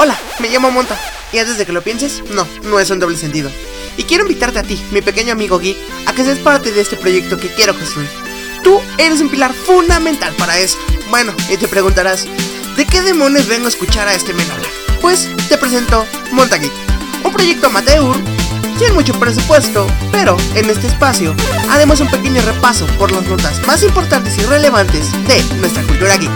Hola, me llamo Monta. Y antes de que lo pienses, no, no es un doble sentido. Y quiero invitarte a ti, mi pequeño amigo geek, a que seas parte de este proyecto que quiero construir. Tú eres un pilar fundamental para eso. Bueno, y te preguntarás, ¿de qué demonios vengo a escuchar a este men hablar? Pues te presento Montageek, un proyecto amateur, sin mucho presupuesto, pero en este espacio haremos un pequeño repaso por las notas más importantes y relevantes de nuestra cultura geek,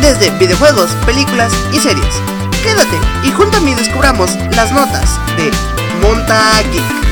desde videojuegos, películas y series. Quédate y junto a mí descubramos las notas de Montageek.